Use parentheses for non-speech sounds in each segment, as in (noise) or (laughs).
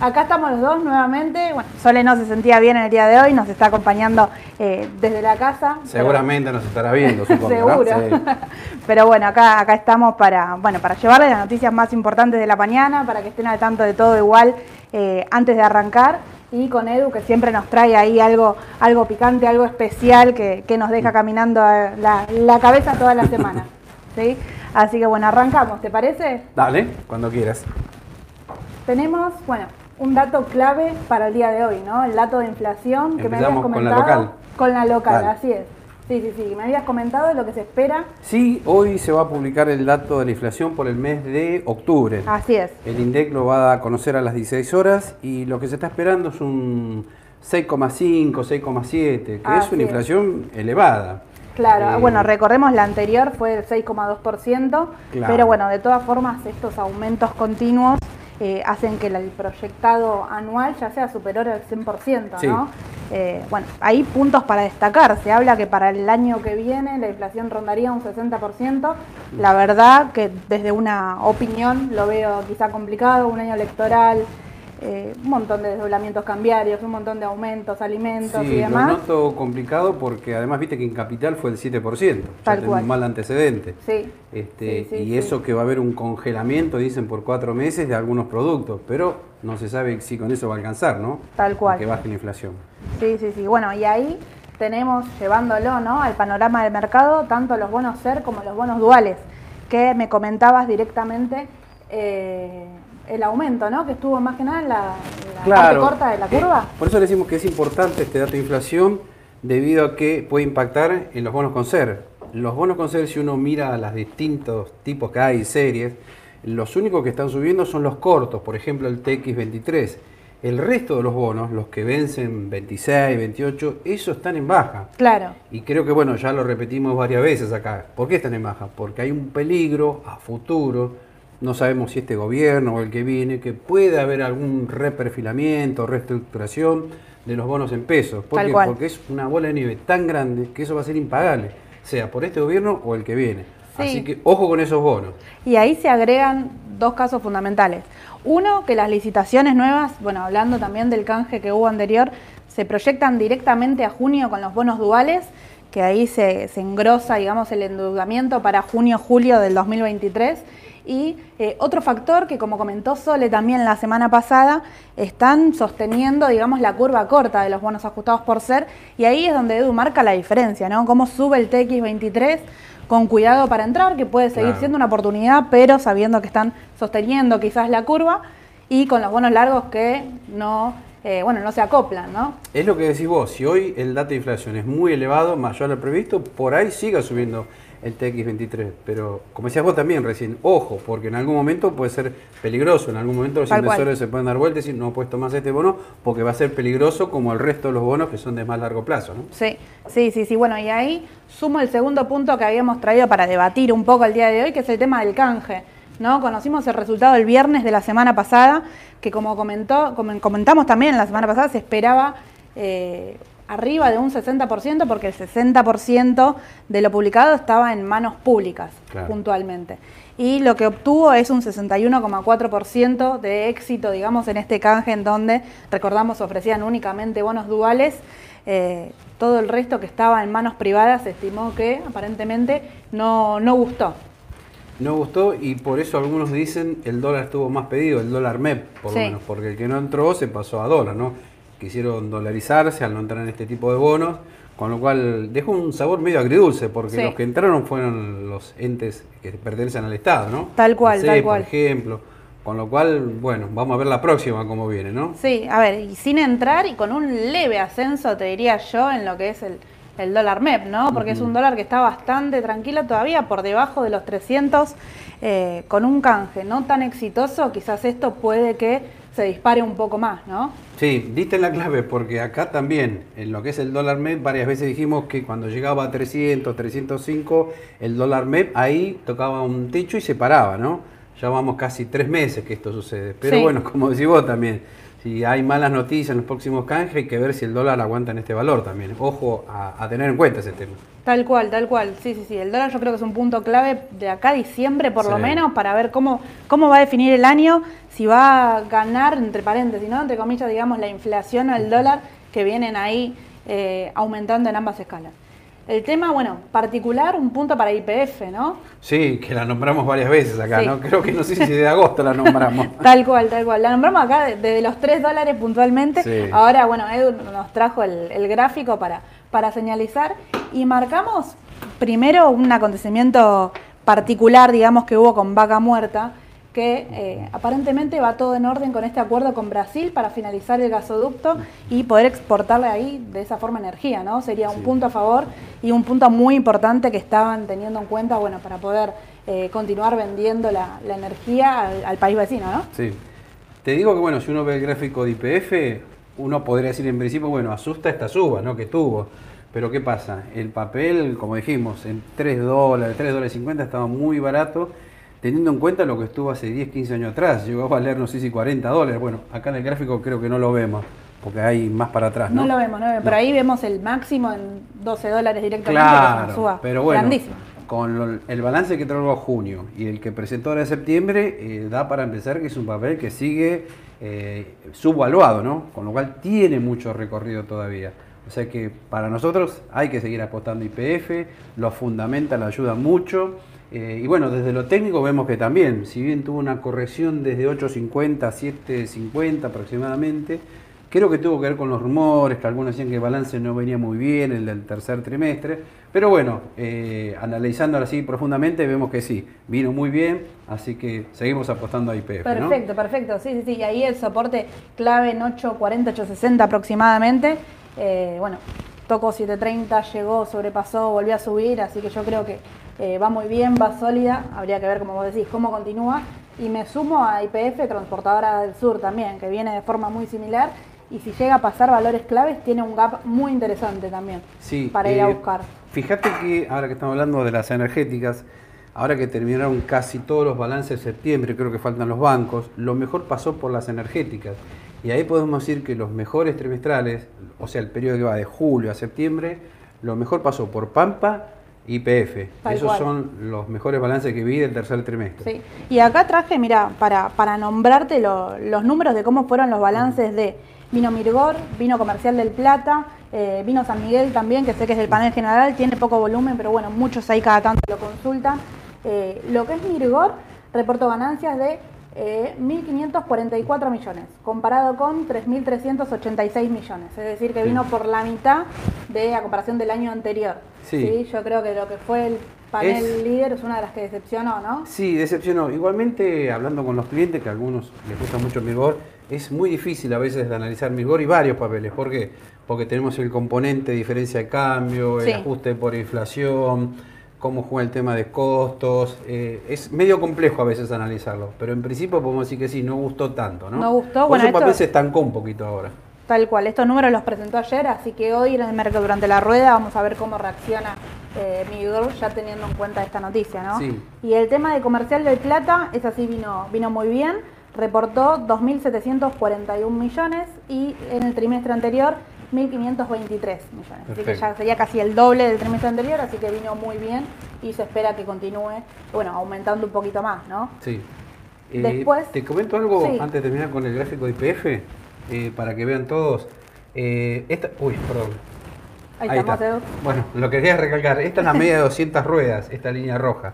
acá estamos los dos nuevamente. Bueno, Sole no se sentía bien el día de hoy, nos está acompañando eh, desde la casa. pero- Seguramente nos estará viendo, (laughs) supongo. Seguro. Sí. (laughs) Pero bueno, acá, acá estamos para, bueno, para llevarles las noticias más importantes de la mañana, para que estén al tanto de todo igual eh, antes de arrancar. Y con Edu, que siempre nos trae ahí algo, algo picante, algo especial que, que nos deja caminando a la, la cabeza toda la semana. (laughs) ¿sí? Así que bueno, arrancamos, ¿te parece? Dale, cuando quieras. Tenemos, bueno, un dato clave para el día de hoy, ¿no? El dato de inflación que me habías Empezamos con la comentado. local. Con la local, así es. Sí, sí, sí. Me habías comentado lo que se espera. Sí, hoy se va a publicar el dato de la inflación por el mes de octubre. Así es. El INDEC lo va a conocer a las 16 horas y lo que se está esperando es un 6,5, 6,7, que Así es una es. inflación elevada. Claro, Eh, bueno, recordemos la anterior fue el 6,2%, Claro. pero bueno, de todas formas estos aumentos continuos eh, hacen que el proyectado anual ya sea superior al 100%, Sí. ¿no? Eh, bueno, hay puntos para destacar, se habla que para el año que viene la inflación rondaría un 60%, la verdad que desde una opinión lo veo quizá complicado, un año electoral, eh, un montón de desdoblamientos cambiarios, un montón de aumentos, alimentos y Sí, lo demás. noto complicado porque además viste que en capital fue el 7%, ya Tal cual. un mal antecedente. Sí. Este, Sí, sí, y eso que va a haber un congelamiento, dicen, por cuatro meses de algunos productos, pero no se sabe si con eso va a alcanzar, ¿no? Tal cual. A Que baje la inflación. Sí, sí, sí. Bueno, y ahí tenemos, llevándolo ¿no? al panorama del mercado, tanto los bonos SER como los bonos duales, que me comentabas directamente eh, el aumento, ¿no? Que estuvo más que nada en la, en la parte corta de la eh, curva. por eso le decimos que es importante este dato de inflación debido a que puede impactar en los bonos con SER. Los bonos con SER, si uno mira las distintos tipos que hay, series, los únicos que están subiendo son los cortos, por ejemplo el TX23. El resto de los bonos, los que vencen 26, 28, esos están en baja. Claro, Y creo que, bueno, ya lo repetimos varias veces acá. ¿Por qué están en baja? Porque hay un peligro a futuro, no sabemos si este gobierno o el que viene, que puede haber algún reperfilamiento, reestructuración de los bonos en pesos. ¿Por Tal qué? cual. Porque es una bola de nieve tan grande que eso va a ser impagable, sea por este gobierno o el que viene. Sí. Así que ojo con esos bonos. y ahí se agregan dos casos fundamentales. Uno, que las licitaciones nuevas, bueno, hablando también del canje que hubo anterior, se proyectan directamente a junio con los bonos duales, que ahí se, se engrosa, digamos, el endeudamiento para junio-julio del 2023. Y eh, otro factor que, como comentó Sole también la semana pasada, están sosteniendo, digamos, la curva corta de los bonos ajustados por ser, y ahí es donde Edu marca la diferencia, ¿no? Cómo sube el TX23 con cuidado para entrar, que puede seguir Claro. siendo una oportunidad, pero sabiendo que están sosteniendo quizás la curva, y con los bonos largos que no, eh, bueno, no se acoplan, ¿no? Es lo que decís vos, si hoy el dato de inflación es muy elevado, mayor al previsto, por ahí siga subiendo el TX23. Pero como decías vos también recién, ojo, porque en algún momento puede ser peligroso, en algún momento los Tal cual. inversores se pueden dar vueltas y decir, no puesto más este bono porque va a ser peligroso como el resto de los bonos que son de más largo plazo. ¿no? Sí, sí, sí, sí. Bueno, y ahí sumo el segundo punto que habíamos traído para debatir un poco el día de hoy, que es el tema del canje. ¿no? Conocimos el resultado el viernes de la semana pasada, que como comentó, como comentamos también la semana pasada, se esperaba eh, arriba de un 60%, porque el 60% de lo publicado estaba en manos públicas, Claro. puntualmente. Y lo que obtuvo es un 61,4% de éxito, digamos, en este canje en donde, recordamos, ofrecían únicamente bonos duales. Eh, todo el resto que estaba en manos privadas se estimó que aparentemente no, no gustó. No gustó y por eso algunos dicen el dólar estuvo más pedido, el dólar MEP, por Sí. lo menos, porque el que no entró se pasó a dólar, ¿no? Quisieron dolarizarse al no entrar en este tipo de bonos, con lo cual dejó un sabor medio agridulce, porque Sí. los que entraron fueron los entes que pertenecen al Estado, ¿no? Tal cual, tal cual. Por ejemplo, con lo cual, bueno, vamos a ver la próxima cómo viene, ¿no? Sí, a ver, y sin entrar y con un leve ascenso, te diría yo, en lo que es el, el dólar MEP, ¿no? Porque es un dólar que está bastante tranquilo todavía, por debajo de los 300, eh, con un canje no tan exitoso, quizás esto puede que se dispare un poco más, ¿no? Sí, diste la clave porque acá también, en lo que es el dólar MEP, varias veces dijimos que cuando llegaba a 300, 305, el dólar MEP ahí tocaba un techo y se paraba, ¿no? Ya vamos casi tres meses que esto sucede. Pero Sí. bueno, como decís vos también, si hay malas noticias en los próximos canjes, hay que ver si el dólar aguanta en este valor también. Ojo a, a tener en cuenta ese tema. Tal cual, tal cual. Sí, sí, sí. El dólar yo creo que es un punto clave de acá a diciembre por lo menos para ver cómo, cómo va a definir el año, si va a ganar, entre paréntesis, ¿no? Entre comillas, digamos, la inflación o el dólar que vienen ahí eh, aumentando en ambas escalas. El tema, bueno, particular, un punto para IPF, ¿no? Sí, que la nombramos varias veces acá, Sí. ¿no? Creo que no sé si de agosto la nombramos. (laughs) Tal cual, tal cual. La nombramos acá de- desde los 3 dólares puntualmente. Sí. Ahora, bueno, Edu nos trajo el, el gráfico para, para señalizar y marcamos primero un acontecimiento particular, digamos, que hubo con Vaca Muerta, que eh, aparentemente va todo en orden con este acuerdo con Brasil para finalizar el gasoducto y poder exportarle ahí de esa forma energía, ¿no? Sería un Sí. punto a favor y un punto muy importante que estaban teniendo en cuenta, bueno, para poder eh, continuar vendiendo la, la energía al, al país vecino, ¿no? Sí. Te digo que, bueno, si uno ve el gráfico de IPF, uno podría decir en principio, bueno, asusta esta suba, ¿no? Que tuvo. Pero ¿qué pasa? El papel, como dijimos, en 3 dólares, 3 dólares 50 estaba muy barato, teniendo en cuenta lo que estuvo hace 10, 15 años atrás. Llegó a valer, no sé si 40 dólares. Bueno, acá en el gráfico creo que no lo vemos, porque hay más para atrás, ¿no? No lo vemos, no lo vemos. Pero ahí vemos el máximo en 12 dólares directamente. Claro, suba pero bueno, grandísima. con lo- el balance que trajo junio y el que presentó ahora en septiembre, eh, da para empezar que es un papel que sigue eh, subvaluado, ¿no? Con lo cual tiene mucho recorrido todavía. O sea que para nosotros hay que seguir apostando IPF, lo fundamental ayuda mucho. Eh, y bueno, desde lo técnico vemos que también, si bien tuvo una corrección desde 8.50 a 7.50 aproximadamente, Creo que tuvo que ver con los rumores, que algunos decían que el balance no venía muy bien, el del tercer trimestre. Pero bueno, eh, analizándolo así profundamente, vemos que sí, vino muy bien, así que seguimos apostando a IPF. Perfecto, perfecto. Sí, sí, sí. Y ahí el soporte clave en 8.40, 8.60 aproximadamente. Eh, bueno, tocó 7.30, llegó, sobrepasó, volvió a subir, así que yo creo que eh, va muy bien, va sólida. Habría que ver, como vos decís, cómo continúa. Y me sumo a IPF, Transportadora del Sur también, que viene de forma muy similar. Y si llega a pasar valores claves, tiene un gap muy interesante también Sí, para ir a eh, buscar. Fíjate que ahora que estamos hablando de las energéticas, ahora que terminaron casi todos los balances de septiembre, creo que faltan los bancos, lo mejor pasó por las energéticas. Y ahí podemos decir que los mejores trimestrales, o sea, el periodo que va de julio a septiembre, lo mejor pasó por Pampa y PF. Tal Esos son los mejores balances que vi del tercer trimestre. Sí. Y acá traje, mira, para, para nombrarte lo- los números de cómo fueron los balances de Vino Mirgor, Vino Comercial del Plata, eh, Vino San Miguel también, que sé que es del panel general, tiene poco volumen, pero bueno, muchos ahí cada tanto lo consultan. Eh, lo que es Mirgor, reportó ganancias de eh, 1.544 millones, comparado con 3.386 millones. Es decir, que Sí. vino por la mitad de a comparación del año anterior. Sí. Yo creo que lo que fue el panel Es- líder es una de las que decepcionó, ¿no? Sí, decepcionó. Igualmente, hablando con los clientes, que a algunos les gusta mucho Mirgor, es muy difícil a veces de analizar Mirgor y varios papeles. ¿Por qué? Porque tenemos el componente de diferencia de cambio, el Sí. ajuste por inflación, cómo juega el tema de costos. eh, es medio complejo a veces analizarlo, pero en principio podemos decir que sí, no gustó tanto, ¿no? No gustó, Por bueno, eso el papel se estancó un poquito ahora. Tal cual, estos números los presentó ayer, así que hoy en el mercado durante la rueda vamos a ver cómo reacciona eh, Miguel ya teniendo en cuenta esta noticia, ¿no? Sí. Y el tema de comercial del plata, es así, vino, vino muy bien, reportó 2.741 millones y en el trimestre anterior 1.523 millones. Así que ya sería casi el doble del trimestre anterior, así que vino muy bien y se espera que continúe, bueno, aumentando un poquito más, ¿no? Sí. Eh, Después- te comento algo Sí. antes de terminar con el gráfico de IPF, eh, para que vean todos. Eh, esta, uy, perdón. Ahí, Ahí estamos, está. Bueno, lo quería recalcar. Esta es la media de 200 ruedas, esta línea roja.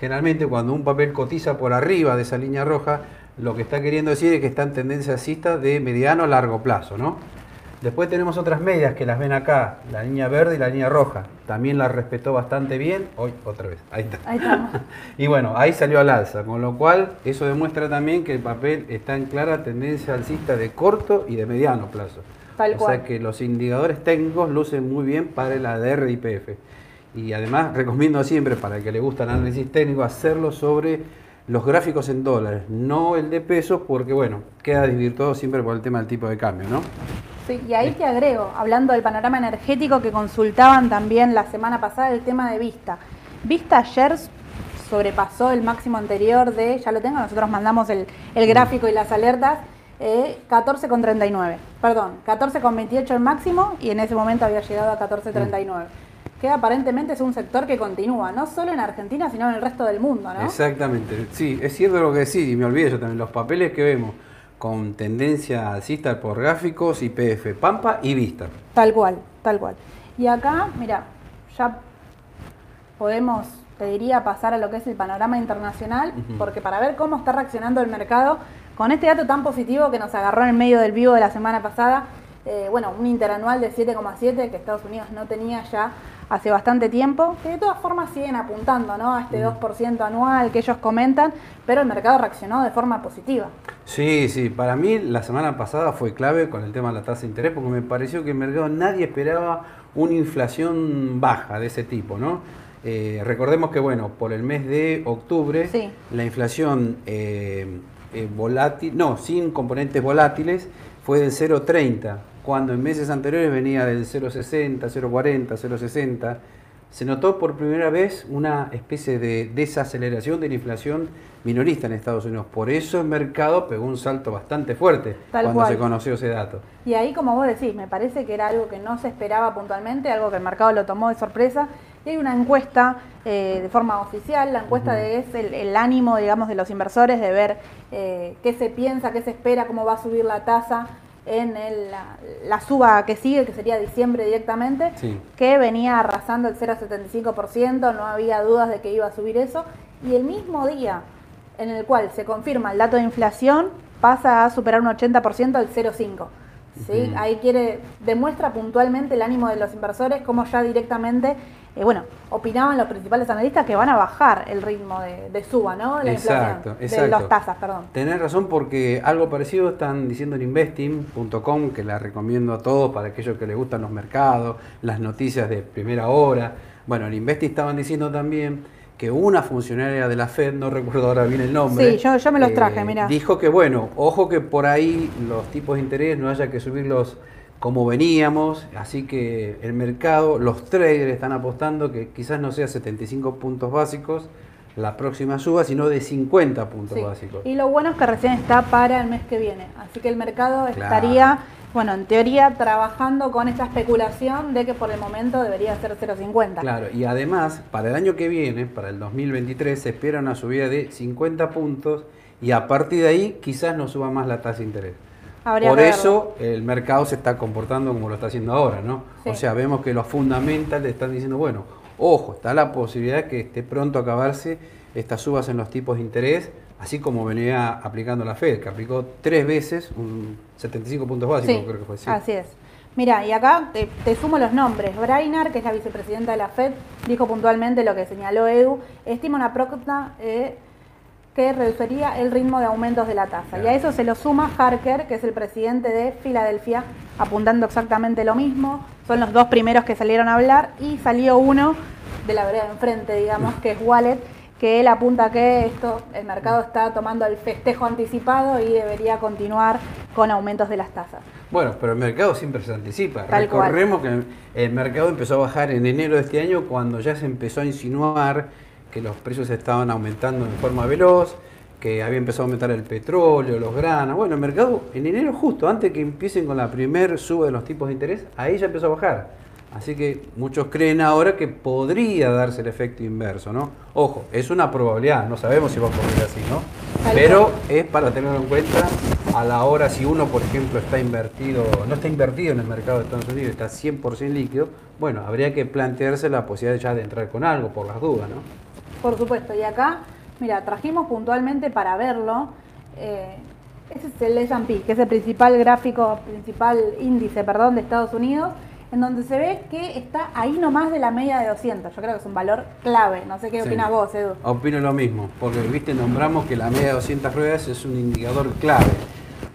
Generalmente cuando un papel cotiza por arriba de esa línea roja, lo que está queriendo decir es que está en tendencia alcista de mediano a largo plazo, ¿no? Después tenemos otras medias que las ven acá, la línea verde y la línea roja. También la respetó bastante bien. Hoy, otra vez, ahí está. Ahí estamos. (laughs) Y bueno, ahí salió al alza, con lo cual eso demuestra también que el papel está en clara tendencia alcista de corto y de mediano plazo. Tal o cual. sea que los indicadores técnicos lucen muy bien para el ADR y IPF. Y además (laughs) recomiendo siempre para el que le gusta el análisis técnico hacerlo sobre los gráficos en dólares, no el de pesos, porque bueno, queda desvirtuado siempre por el tema del tipo de cambio, ¿no? Sí, y ahí te agrego, hablando del panorama energético que consultaban también la semana pasada, el tema de Vista. Vista ayer sobrepasó el máximo anterior de, ya lo tengo, nosotros mandamos el, gráfico y las alertas, eh, 14,39. Perdón, 14,28 el máximo y en ese momento había llegado a 14,39. Que aparentemente es un sector que continúa, no solo en Argentina, sino en el resto del mundo, ¿no? Exactamente, sí, es cierto lo que decís, y me olvidé yo también, los papeles que vemos con tendencia alcista por gráficos, IPF, Pampa y Vista. Tal cual, tal cual. Y acá, mira, ya podemos, te diría, pasar a lo que es el panorama internacional, porque para ver cómo está reaccionando el mercado con este dato tan positivo que nos agarró en el medio del vivo de la semana pasada, eh, bueno, un interanual de 7,7 que Estados Unidos no tenía ya hace bastante tiempo, que de todas formas siguen apuntando ¿no? a este 2% anual que ellos comentan, pero el mercado reaccionó de forma positiva. Sí, sí, para mí la semana pasada fue clave con el tema de la tasa de interés porque me pareció que el mercado nadie esperaba una inflación baja de ese tipo, ¿no? Eh, recordemos que, bueno, por el mes de octubre, Sí. la inflación eh, eh, volátil, no, sin componentes volátiles, fue del 0,30, cuando en meses anteriores venía del 0,60, 0,40, 0,60. Se notó por primera vez una especie de desaceleración de la inflación minorista en Estados Unidos. Por eso el mercado pegó un salto bastante fuerte Tal cuando cual. se conoció ese dato. Y ahí, como vos decís, me parece que era algo que no se esperaba puntualmente, algo que el mercado lo tomó de sorpresa. Y hay una encuesta eh, de forma oficial, la encuesta de, es el, el ánimo, digamos, de los inversores de ver eh, qué se piensa, qué se espera, cómo va a subir la tasa en el- la, la suba que sigue, que sería diciembre directamente, Sí. que venía arrasando el 0,75%, no había dudas de que iba a subir eso. Y el mismo día en el cual se confirma el dato de inflación, pasa a superar un 80% al 0,5%. ¿sí? Ahí quiere, demuestra puntualmente el ánimo de los inversores, como ya directamente, eh, bueno, opinaban los principales analistas que van a bajar el ritmo de, de suba, ¿no? De la Exacto, inflación, de exacto. las tasas, perdón. Tenés razón porque algo parecido están diciendo en investing.com, que la recomiendo a todos para aquellos que les gustan los mercados, las noticias de primera hora. Bueno, en Investing estaban diciendo también que una funcionaria de la Fed, no recuerdo ahora bien el nombre, eh, Sí, yo- yo me los traje, mirá. dijo que bueno, ojo que por ahí los tipos de interés no haya que subirlos como veníamos, así que el mercado, los traders están apostando que quizás no sea 75 puntos básicos la próxima suba, sino de 50 puntos Sí. básicos. Y lo bueno es que recién está para el mes que viene. Así que el mercado Claro. estaría, bueno, en teoría trabajando con esta especulación de que por el momento debería ser 0,50. Claro, y además, para el año que viene, para el 2023, se espera una subida de 50 puntos y a partir de ahí quizás no suba más la tasa de interés. Habría Por verlo. eso el mercado se está comportando como lo está haciendo ahora, ¿no? Sí. O sea, vemos que los fundamentales están diciendo, bueno, ojo, está la posibilidad que esté pronto a acabarse estas subas en los tipos de interés, así como venía aplicando la Fed, que aplicó tres veces un 75 puntos básicos, Sí, creo que fue así. así es. Mira, y acá te, te sumo los nombres. Brainard, que es la vicepresidenta de la FED, dijo puntualmente lo que señaló Edu, estima una próxima eh, que reduciría el ritmo de aumentos de la tasa. Y a eso se lo suma Harker, que es el presidente de Filadelfia, apuntando exactamente lo mismo. Son los dos primeros que salieron a hablar y salió uno de la vereda de enfrente, digamos, que es Wallet, que él apunta que esto, el mercado está tomando el festejo anticipado y debería continuar con aumentos de las tasas. Bueno, pero el mercado siempre se anticipa. Tal cual. Recordemos que el mercado empezó a bajar en enero de este año cuando ya se empezó a insinuar que los precios estaban aumentando de forma veloz, que había empezado a aumentar el petróleo, los granos. Bueno, el mercado en enero justo, antes que empiecen con la primer suba de los tipos de interés, ahí ya empezó a bajar. Así que muchos creen ahora que podría darse el efecto inverso, ¿no? Ojo, es una probabilidad, no sabemos si va a ocurrir así, ¿no? Pero es para tenerlo en cuenta a la hora si uno, por ejemplo, está invertido, no está invertido en el mercado de Estados Unidos, está 100% líquido, bueno, habría que plantearse la posibilidad ya de entrar con algo por las dudas, ¿no? Por supuesto, y acá, mira, trajimos puntualmente para verlo, eh, ese es el S&P, que es el principal gráfico, principal índice, perdón, de Estados Unidos, en donde se ve que está ahí nomás de la media de 200. Yo creo que es un valor clave, no sé qué Sí. opinas vos, Edu. Opino lo mismo, porque viste, nombramos que la media de 200 ruedas es un indicador clave.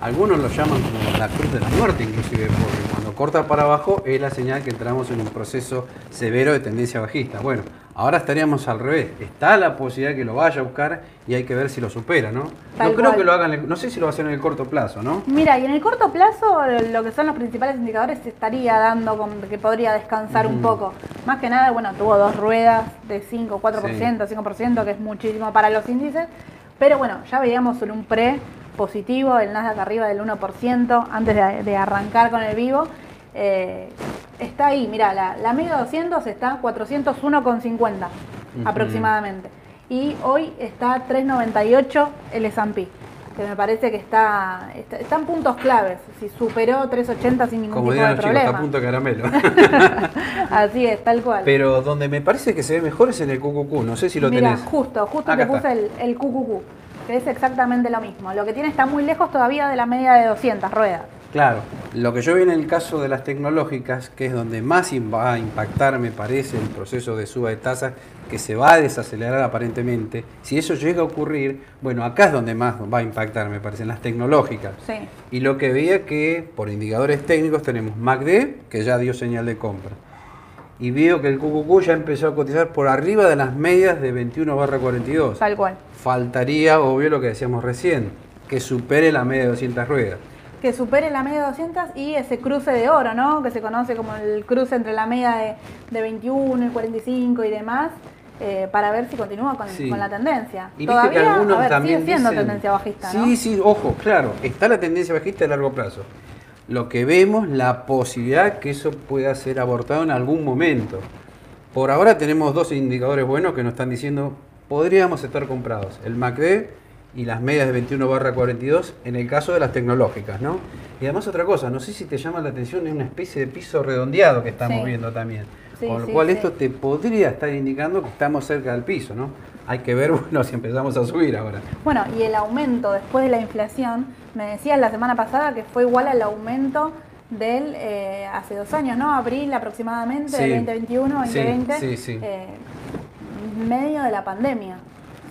Algunos lo llaman como la cruz de la muerte, inclusive, porque cuando corta para abajo es la señal que entramos en un proceso severo de tendencia bajista. Bueno, Ahora estaríamos al revés. Está la posibilidad que lo vaya a buscar y hay que ver si lo supera, ¿no? Tal no creo cual. que lo hagan, no sé si lo va a hacer en el corto plazo, ¿no? Mira, y en el corto plazo lo que son los principales indicadores se estaría dando con que podría descansar un poco. Más que nada, bueno, tuvo dos ruedas de 5, 4%, 5%, que es muchísimo para los índices. Pero bueno, ya veíamos en un pre positivo, el Nasdaq arriba del 1% antes de, de arrancar con el vivo. Eh, está ahí, mira, la, la media 200 está 401,50 Ujú. aproximadamente. Y hoy está 398 el S&P, que me parece que está, está, está en puntos claves. Si superó 380 sin ningún Como tipo de los chicos, está a problema. caramelo. (laughs) Así es, tal cual. Pero donde me parece que se ve mejor es en el QQQ, no sé si lo Mira, tenés. justo, justo Acá te puse el, el QQQ, que es exactamente lo mismo. Lo que tiene está muy lejos todavía de la media de 200 ruedas. Claro, lo que yo vi en el caso de las tecnológicas, que es donde más va a impactar, me parece, el proceso de suba de tasas, que se va a desacelerar aparentemente, si eso llega a ocurrir, bueno, acá es donde más va a impactar, me parece, en las tecnológicas. Sí. Y lo que veía que por indicadores técnicos tenemos MACD, que ya dio señal de compra. Y veo que el QQQ ya empezó a cotizar por arriba de las medias de 21 barra 42. Tal cual. Faltaría, obvio, lo que decíamos recién, que supere la media de 200 ruedas. Que supere la media de 200 y ese cruce de oro, ¿no? Que se conoce como el cruce entre la media de, de 21 y 45 y demás, eh, para ver si continúa con, Sí. con la tendencia. Y viste Todavía, que algunos a ver, también sigue siendo dicen- tendencia bajista, sí. Sí, ojo, claro, está la tendencia bajista a largo plazo. Lo que vemos, la posibilidad que eso pueda ser abortado en algún momento. Por ahora tenemos dos indicadores buenos que nos están diciendo podríamos estar comprados. El MACD y las medias de 21 barra 42 en el caso de las tecnológicas, ¿no? Y además otra cosa, no sé si te llama la atención, es una especie de piso redondeado que estamos Sí. viendo también. Sí, Con lo sí, cual esto te podría estar indicando que estamos cerca del piso, ¿no? Hay que ver, (laughs) bueno, si empezamos a subir ahora. Bueno, y el aumento después de la inflación, me decías la semana pasada que fue igual al aumento del eh, hace dos años, ¿no? Abril aproximadamente, del 2021, Sí, 2020, sí, sí. eh, medio de la pandemia.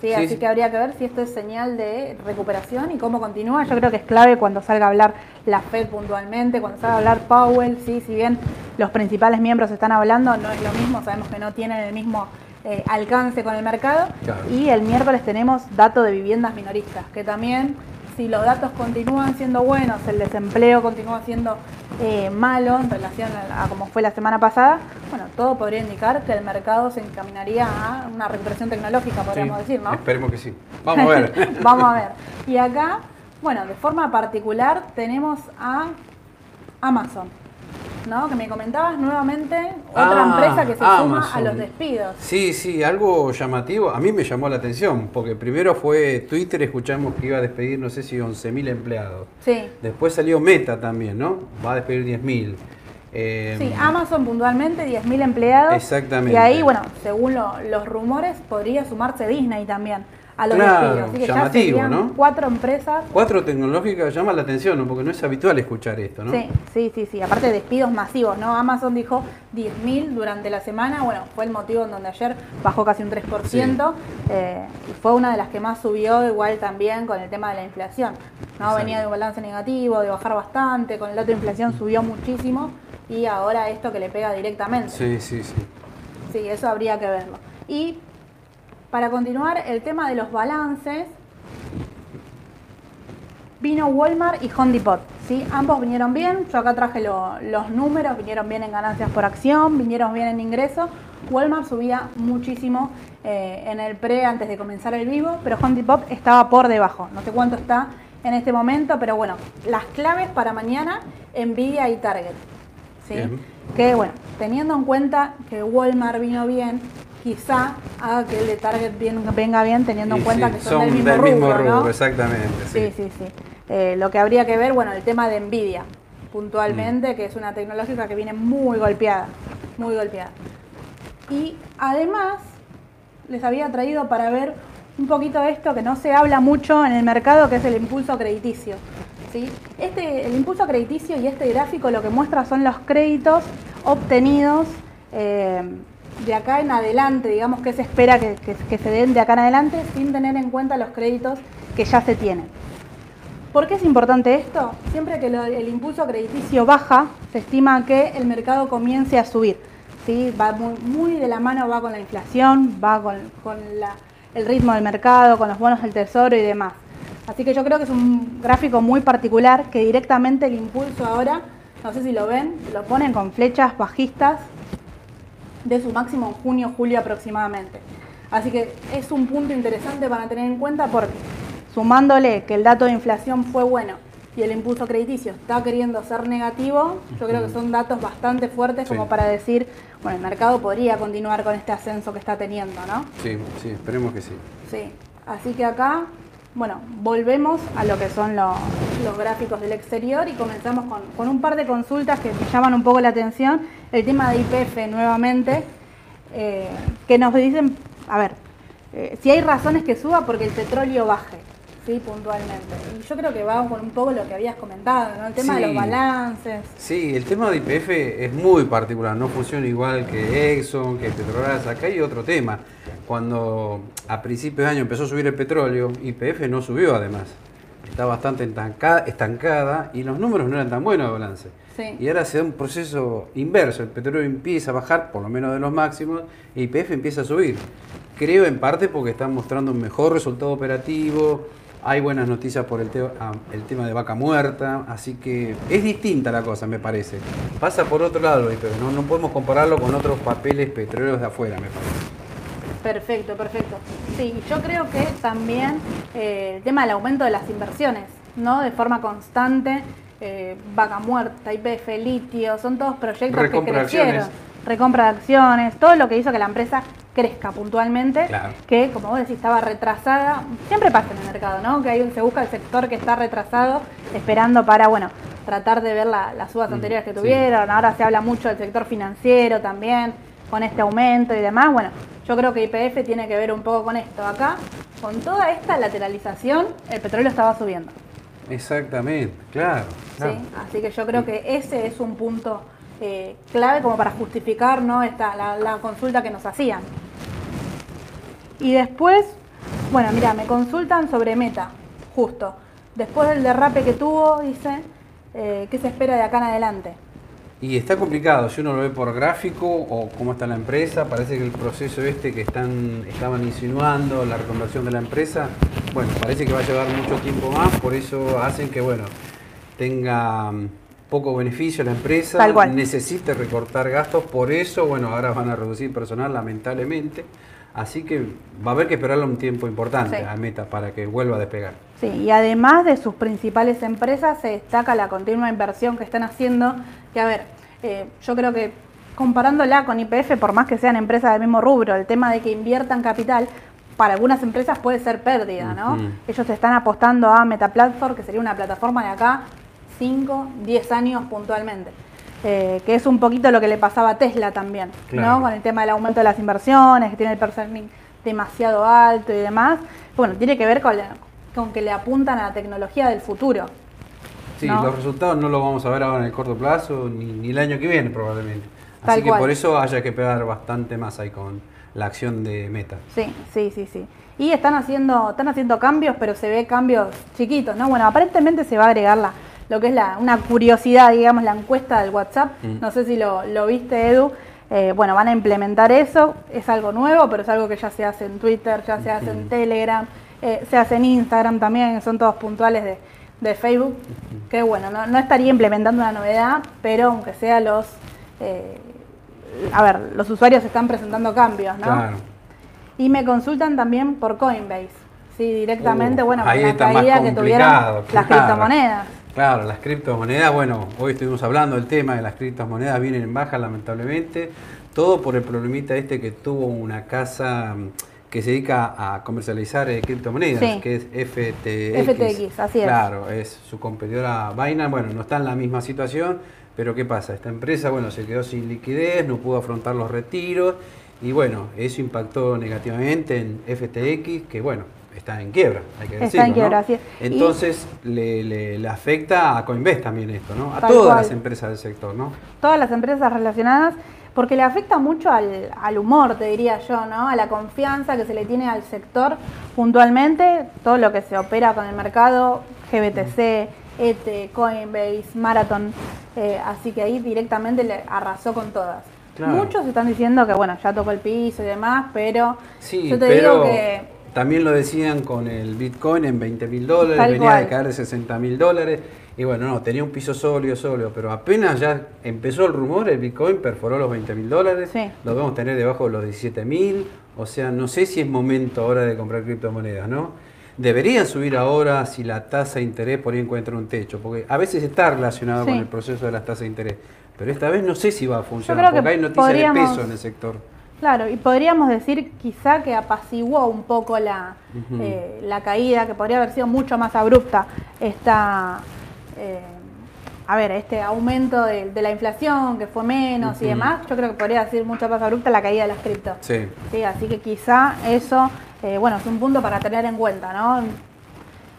Sí, Sí, así sí. que habría que ver si esto es señal de recuperación y cómo continúa. Yo creo que es clave cuando salga a hablar la Fed puntualmente, cuando salga a hablar Powell, sí, si bien los principales miembros están hablando, no es lo mismo, sabemos que no tienen el mismo eh, alcance con el mercado. Claro. Y el miércoles tenemos dato de viviendas minoristas, que también, si los datos continúan siendo buenos, el desempleo continúa siendo eh, malo en relación a, a como fue la semana pasada, bueno, todo podría indicar que el mercado se encaminaría a una recuperación tecnológica, podríamos Sí, decir, ¿no? Esperemos que sí. Vamos a ver. (laughs) Vamos a ver. Y acá, bueno, de forma particular tenemos a Amazon, ¿no? Que me comentabas nuevamente otra Ah, empresa que se suma a los despidos. Sí, sí, algo llamativo. A mí me llamó la atención, porque primero fue Twitter, escuchamos que iba a despedir, no sé si 11.000 empleados. Sí. Después salió Meta también, ¿no? Va a despedir 10.000. Eh, Sí, Amazon puntualmente 10.000 empleados. Exactamente. Y ahí, bueno, según lo- los rumores, podría sumarse Disney también a los Claro, despidos. Así que ya llamativo, serían ¿no? cuatro empresas. Cuatro tecnológicas llama la atención, ¿no? Porque no es habitual escuchar esto, ¿no? Sí, sí, sí, sí. Aparte de despidos masivos, ¿no? Amazon dijo 10.000 durante la semana. Bueno, fue el motivo en donde ayer bajó casi un 3%. eh, y fue una de las que más subió, igual también con el tema de la inflación. ¿no? Exacto. Venía de un balance negativo, de bajar bastante. Con el dato de inflación subió muchísimo. Y ahora esto que le pega directamente. Sí, sí, sí. Sí, eso habría que verlo. Y para continuar, el tema de los balances, vino Walmart y Home Depot. ¿sí? Ambos vinieron bien, yo acá traje lo- los números, vinieron bien en ganancias por acción, vinieron bien en ingresos. Walmart subía muchísimo eh, en el pre antes de comenzar el vivo, pero Home Depot estaba por debajo. No sé cuánto está en este momento, pero bueno, las claves para mañana, Nvidia y Target. ¿sí? Bien. Que bueno, teniendo en cuenta que Walmart vino bien, quizá haga que el de Target bien- venga bien, teniendo en cuenta sí, que son, del mismo rubro, ¿no? exactamente. Sí, sí, sí. Eh, lo que habría que ver, bueno, el tema de Nvidia, puntualmente, que es una tecnológica que viene muy golpeada, muy golpeada. Y además, les había traído para ver un poquito esto que no se habla mucho en el mercado, que es el impulso crediticio. ¿sí? Este, el impulso crediticio y este gráfico lo que muestra son los créditos obtenidos eh, de acá en adelante, digamos que se espera que, se den de acá en adelante sin tener en cuenta los créditos que ya se tienen. ¿Por qué es importante esto? Siempre que el impulso crediticio baja, se estima que el mercado comience a subir. ¿sí? va muy, de la mano, va con la inflación, va con, el ritmo del mercado, con los bonos del tesoro y demás. Así que yo creo que es un gráfico muy particular que directamente el impulso ahora, no sé si lo ven, lo ponen con flechas bajistas de su máximo en junio, julio aproximadamente. Así que es un punto interesante para tener en cuenta porque sumándole que el dato de inflación fue bueno y el impulso crediticio está queriendo ser negativo, yo creo que son datos bastante fuertes Sí. como para decir, bueno, el mercado podría continuar con este ascenso que está teniendo, ¿no? Sí, sí, esperemos que sí. Sí, así que acá, bueno, volvemos a lo que son lo- los gráficos del exterior y comenzamos con, con un par de consultas que me llaman un poco la atención. El tema de IPF nuevamente, eh, que nos dicen, a ver, eh, si hay razones que suba porque el petróleo baje, ¿sí? Puntualmente. Y yo creo que va con un poco lo que habías comentado, ¿no? El tema de los balances. Sí, el tema de IPF es muy particular, no funciona igual que Exxon, que Petrobras. Acá hay otro tema. Cuando a principios de año empezó a subir el petróleo, IPF no subió además. Está bastante estanca- estancada y los números no eran tan buenos de balance. Sí. Y ahora se da un proceso inverso. El petróleo empieza a bajar, por lo menos de los máximos, y IPF empieza a subir. Creo en parte porque están mostrando un mejor resultado operativo, hay buenas noticias por el, te- ah, el tema de vaca muerta, así que es distinta la cosa, me parece. Pasa por otro lado, pero no, no podemos compararlo con otros papeles petroleros de afuera, me parece. Perfecto, perfecto. Sí, yo creo que también eh, el tema del aumento de las inversiones, ¿no? De forma constante, eh, vaca muerta, IPF, litio, son todos proyectos que crecieron. acciones. Recompra de acciones, todo lo que hizo que la empresa crezca puntualmente, Claro. que como vos decís estaba retrasada, siempre pasa en el mercado, ¿no? Que hay un, se busca el sector que está retrasado, esperando para, bueno, tratar de ver la- las subas Mm, anteriores que sí. tuvieron, ahora se habla mucho del sector financiero también, con este aumento y demás, bueno, yo creo que IPF tiene que ver un poco con esto. Acá, con toda esta lateralización, el petróleo estaba subiendo. Exactamente, claro. claro. ¿sí? Así que yo creo que ese es un punto eh, clave como para justificar ¿no? Esta, la, la consulta que nos hacían. Y después, bueno, mira, me consultan sobre Meta, justo. Después del derrape que tuvo, dice, eh, ¿qué se espera de acá en adelante? Y está complicado, si uno lo ve por gráfico o cómo está la empresa, parece que el proceso este que están, estaban insinuando, la reconversión de la empresa, bueno, parece que va a llevar mucho tiempo más, por eso hacen que, bueno, tenga mm, poco beneficio la empresa, necesite recortar gastos, por eso, bueno, ahora van a reducir personal lamentablemente, así que va a haber que esperarle un tiempo importante Sí. a Meta para que vuelva a despegar. Sí, y además de sus principales empresas, se destaca la continua inversión que están haciendo, que a ver, eh, yo creo que comparándola con IPF, por más que sean empresas del mismo rubro, el tema de que inviertan capital, para algunas empresas puede ser pérdida, ¿no? Ellos están apostando a Metaplatform, que sería una plataforma de acá 5, 10 años puntualmente. Eh, que es un poquito lo que le pasaba a Tesla también, Claro. ¿no? Con el tema del aumento de las inversiones, que tiene el personal demasiado alto y demás. Bueno, tiene que ver con, la- con que le apuntan a la tecnología del futuro. Sí, ¿no? los resultados no los vamos a ver ahora en el corto plazo, ni, ni el año que viene probablemente. Tal Así que cual. por eso haya que pegar bastante más ahí con la acción de Meta. Sí, sí, sí, sí. Y están haciendo, están haciendo cambios, pero se ve cambios chiquitos, ¿no? Bueno, aparentemente se va a agregar la, lo que es la, una curiosidad, digamos, la encuesta del WhatsApp. Mm. No sé si lo, lo viste, Edu. Eh, bueno, van a implementar eso. Es algo nuevo, pero es algo que ya se hace en Twitter, ya se hace en Telegram, eh, se hace en Instagram también, son todos puntuales de, de Facebook. Que bueno, no, no estaría implementando una novedad, pero aunque sea los... eh, a ver, los usuarios están presentando cambios, ¿no? Claro. Y me consultan también por Coinbase. Sí, directamente, Uh, bueno, por la caída que tuvieron complicado, las claro. criptomonedas. Claro, las criptomonedas, bueno, hoy estuvimos hablando del tema de las criptomonedas, vienen en baja lamentablemente, todo por el problemita este que tuvo una casa mm, que se dedica a comercializar eh, criptomonedas, Sí. que es FTX. FTX, así es. Claro, es su competidora Binance, bueno, no está en la misma situación, pero ¿qué pasa? Esta empresa, bueno, se quedó sin liquidez, no pudo afrontar los retiros y bueno, eso impactó negativamente en FTX, que bueno, está en quiebra, hay que Está decirlo. en quiebra, ¿no? así es. Y- Entonces le, le- le afecta a Coinbase también esto, ¿no? A Tal todas cual. las empresas del sector, ¿no? Todas las empresas relacionadas, porque le afecta mucho al, al humor, te diría yo, ¿no? A la confianza que se le tiene al sector puntualmente, todo lo que se opera con el mercado, GBTC, ETE, Coinbase, Marathon, eh, así que ahí directamente le arrasó con todas. Claro. Muchos están diciendo que, bueno, ya tocó el piso y demás, pero Sí, yo te pero digo que también lo decían con el Bitcoin en 20 mil dólares, Tal venía cual. de caer de 60 mil dólares. Y bueno, no, tenía un piso sólido, sólido, pero apenas ya empezó el rumor, el Bitcoin perforó los 20 mil dólares, Sí. lo vamos a tener debajo de los 17 mil, o sea, no sé si es momento ahora de comprar criptomonedas, ¿no? Deberían subir ahora si la tasa de interés por ahí encuentra un techo, porque a veces está relacionado Sí. con el proceso de las tasas de interés, pero esta vez no sé si va a funcionar, porque hay noticias podríamos- de peso en el sector. Claro, y podríamos decir quizá que apaciguó un poco la, eh, la caída, que podría haber sido mucho más abrupta esta, eh, a ver, este aumento de, de la inflación, que fue menos y demás, yo creo que podría ser mucho más abrupta la caída de las criptos. Sí. Sí, así que quizá eso, eh, bueno, es un punto para tener en cuenta, ¿no?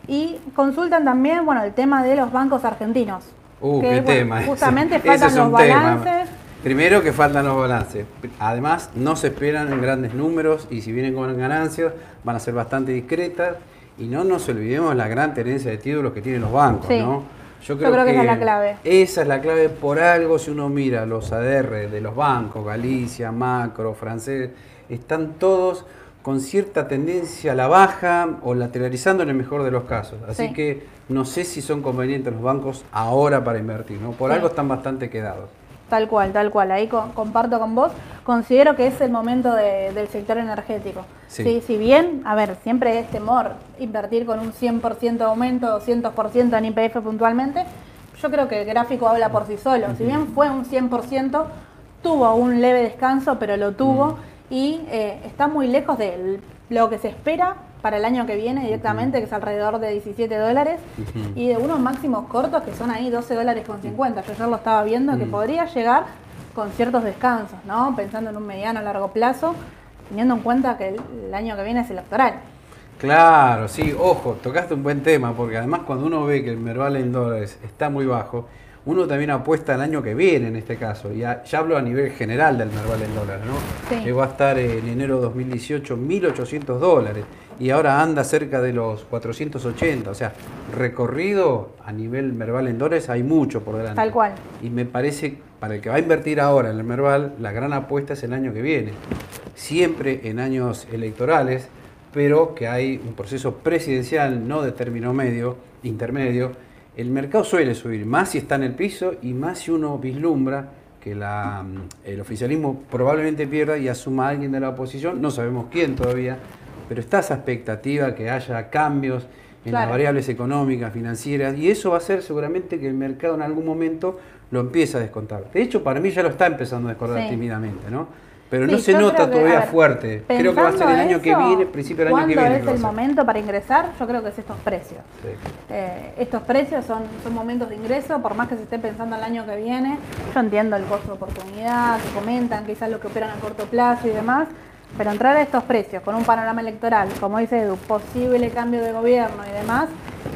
Y consultan también, bueno, el tema de los bancos argentinos. Uh, que, qué bueno, tema. Justamente (laughs) Ese faltan es los tema. Primero que faltan los balances. Además, no se esperan grandes números y si vienen con ganancias van a ser bastante discretas. Y no nos olvidemos la gran tenencia de títulos que tienen los bancos, Sí. ¿no? Yo creo que esa es la clave. Esa es la clave por algo si uno mira los ADR de los bancos, Galicia, Macro, Francés, están todos con cierta tendencia a la baja o lateralizando en el mejor de los casos. Así Sí. que no sé si son convenientes los bancos ahora para invertir, ¿no? Por Sí. algo están bastante quedados. Tal cual, tal cual. Ahí co- comparto con vos. Considero que es el momento de- del sector energético. Sí. Sí. Si bien, a ver, siempre es temor invertir con un 100% de aumento, 200% en IPF puntualmente, yo creo que el gráfico habla por sí solo. Si bien fue un 100%, tuvo un leve descanso, pero lo tuvo y eh, está muy lejos de lo que se espera para el año que viene directamente, que es alrededor de 17 dólares, y de unos máximos cortos que son ahí 12 dólares con 50. Yo ayer lo estaba viendo que podría llegar con ciertos descansos, ¿no? Pensando en un mediano a largo plazo, teniendo en cuenta que el, año que viene es electoral. Claro, sí, ojo, tocaste un buen tema, porque además cuando uno ve que el Merval en dólares está muy bajo, uno también apuesta al año que viene en este caso, y a- ya hablo a nivel general del Merval en dólares, ¿no? Sí. Llegó a estar en enero de 2018 1.800 dólares, y ahora anda cerca de los 480, o sea, recorrido a nivel Merval en dólares hay mucho por delante. Tal cual. Y me parece, para el que va a invertir ahora en el Merval, la gran apuesta es el año que viene. Siempre en años electorales, pero que hay un proceso presidencial, no de término medio, intermedio, el mercado suele subir, más si está en el piso y más si uno vislumbra que la, mm, el oficialismo probablemente pierda y asuma a alguien de la oposición, no sabemos quién todavía, pero está esa expectativa que haya cambios en las variables económicas, financieras, y eso va a hacer seguramente que el mercado en algún momento lo empiece a descontar. De hecho, para mí ya lo está empezando a descontar Sí. tímidamente, ¿no? Pero Sí, no se nota que, todavía ver, fuerte. Creo que va a ser el año que viene, principio del año que ¿cuándo viene. es va a el ser. momento para ingresar? Yo creo que es estos precios. Sí. Eh, estos precios son, son momentos de ingreso, por más que se esté pensando el año que viene. Yo entiendo el costo de oportunidad, que comentan quizás lo que operan a corto plazo y demás, pero entrar a estos precios con un panorama electoral, como dice Edu, posible cambio de gobierno y demás,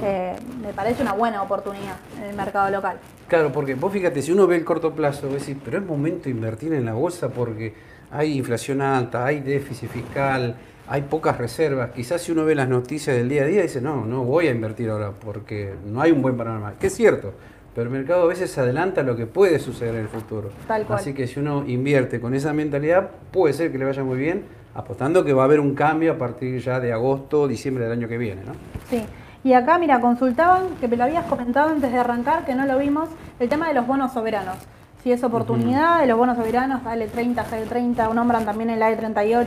eh, me parece una buena oportunidad en el mercado local. Claro, porque vos fíjate, si uno ve el corto plazo, vos decís, pero es momento de invertir en la bolsa porque hay inflación alta, hay déficit fiscal, hay pocas reservas. Quizás si uno ve las noticias del día a día, dice, no, no voy a invertir ahora porque no hay un buen panorama. Que es cierto, pero el mercado a veces se adelanta lo que puede suceder en el futuro. Tal cual. Así que si uno invierte con esa mentalidad, puede ser que le vaya muy bien, apostando que va a haber un cambio a partir ya de agosto, diciembre del año que viene, ¿no? Sí. Y acá, mira, consultaban, que me lo habías comentado antes de arrancar, que no lo vimos, el tema de los bonos soberanos. Si es oportunidad de los bonos soberanos, AL30, GL30, nombran también el AE38.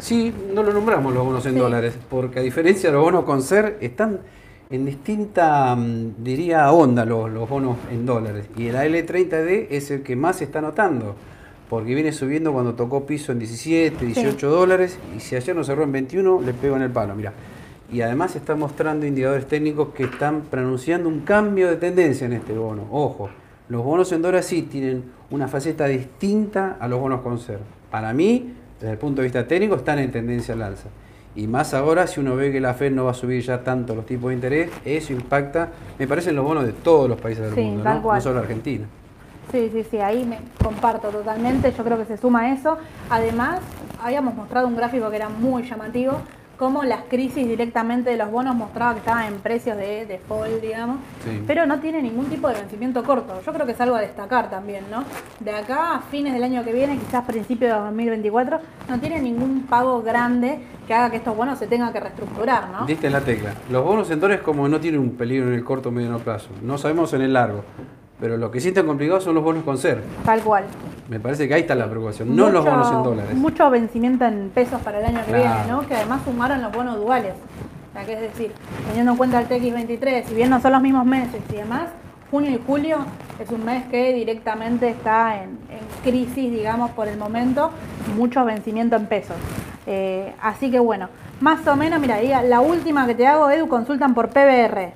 Sí, no lo nombramos los bonos en Sí. dólares, porque a diferencia de los bonos con ser, están en distinta, mm, diría, onda los, los bonos en dólares. Y el AL30D es el que más se está notando, porque viene subiendo cuando tocó piso en 17, 18 dólares, y si ayer no cerró en 21, le pego en el palo, mira. Y además está mostrando indicadores técnicos que están pronunciando un cambio de tendencia en este bono. Ojo, los bonos en dólares sí tienen una faceta distinta a los bonos con ser. Para mí, desde el punto de vista técnico, están en tendencia al alza. Y más ahora, si uno ve que la Fed no va a subir ya tanto los tipos de interés, eso impacta, me parecen los bonos de todos los países del Sí, mundo, ¿no? no solo Argentina. Sí, sí, sí, ahí me comparto totalmente, yo creo que se suma eso. Además, habíamos mostrado un gráfico que era muy llamativo, cómo las crisis directamente de los bonos mostraba que estaban en precios de default, digamos, Sí. pero no tiene ningún tipo de vencimiento corto. Yo creo que es algo a destacar también, ¿no? De acá a fines del año que viene, quizás principios de 2024, no tiene ningún pago grande que haga que estos bonos se tengan que reestructurar, ¿no? Diste en la tecla. Los bonos dólares como no tienen un peligro en el corto o mediano plazo. No sabemos en el largo. Pero lo que sí están complicados son los bonos con ser. Tal cual. Me parece que ahí está la preocupación. No los bonos en dólares. Mucho vencimiento en pesos para el año que Claro. viene, ¿no? Que además sumaron los bonos duales. O sea, que es decir, teniendo en cuenta el TX23, si bien no son los mismos meses y demás, junio y julio es un mes que directamente está en, en crisis, digamos, por el momento, mucho vencimiento en pesos. Eh, así que bueno, más o menos, mira, la última que te hago, Edu, consultan por PBR.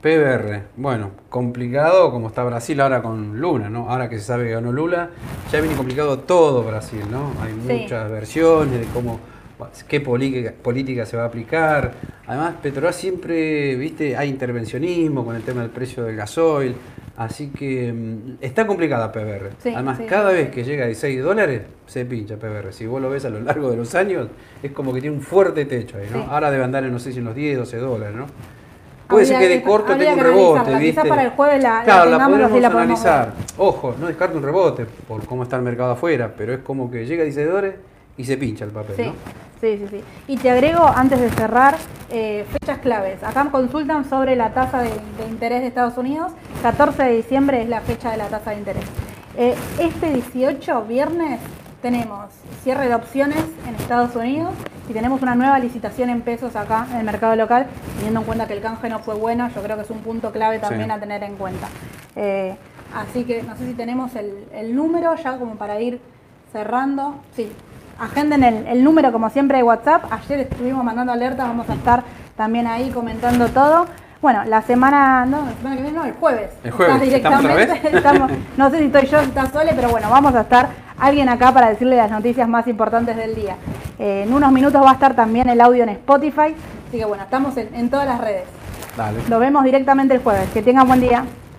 PBR, bueno, complicado como está Brasil ahora con Luna, ¿no? Ahora que se sabe que ganó Lula, ya viene complicado todo Brasil, ¿no? Hay Sí. muchas versiones de cómo, qué política, política se va a aplicar. Además, Petrobras siempre, viste, hay intervencionismo con el tema del precio del gasoil, así que mm, está complicada PBR. Sí, Además, sí, cada vez que llega a 16 dólares, se pincha PBR. Si vos lo ves a lo largo de los años, es como que tiene un fuerte techo ahí, ¿no? Ahora debe andar en, no sé si en los 10, 12 dólares, ¿no? Puede ser que de corto tenga un rebote. ¿viste? Para el jueves la- la claro, la tengamos, podemos la analizar. Ojo, no descarto un rebote por cómo está el mercado afuera, pero es como que llega a 16 dólares y se pincha el papel, Sí, ¿no? sí, sí, sí. Y te agrego, antes de cerrar, eh, fechas claves. Acá consultan sobre la tasa de, de interés de Estados Unidos. 14 de diciembre es la fecha de la tasa de interés. Eh, este 18, viernes, tenemos cierre de opciones en Estados Unidos y tenemos una nueva licitación en pesos acá en el mercado local, teniendo en cuenta que el canje no fue bueno, yo creo que es un punto clave también Sí. a tener en cuenta. Eh, así que no sé si tenemos el, el número ya como para ir cerrando. Sí, agenden el, el número como siempre de WhatsApp. Ayer estuvimos mandando alertas, vamos a estar también ahí comentando todo. Bueno, la semana, no, la semana que viene, no, el jueves. El jueves, Estás ¿estamos otra vez? directamente, estamos- no sé si estoy yo, si estás Sole, pero bueno, vamos a estar alguien acá para decirle las noticias más importantes del día. Eh, en unos minutos va a estar también el audio en Spotify, así que bueno, estamos en, en todas las redes. Dale. Nos vemos directamente el jueves. Que tengan buen día.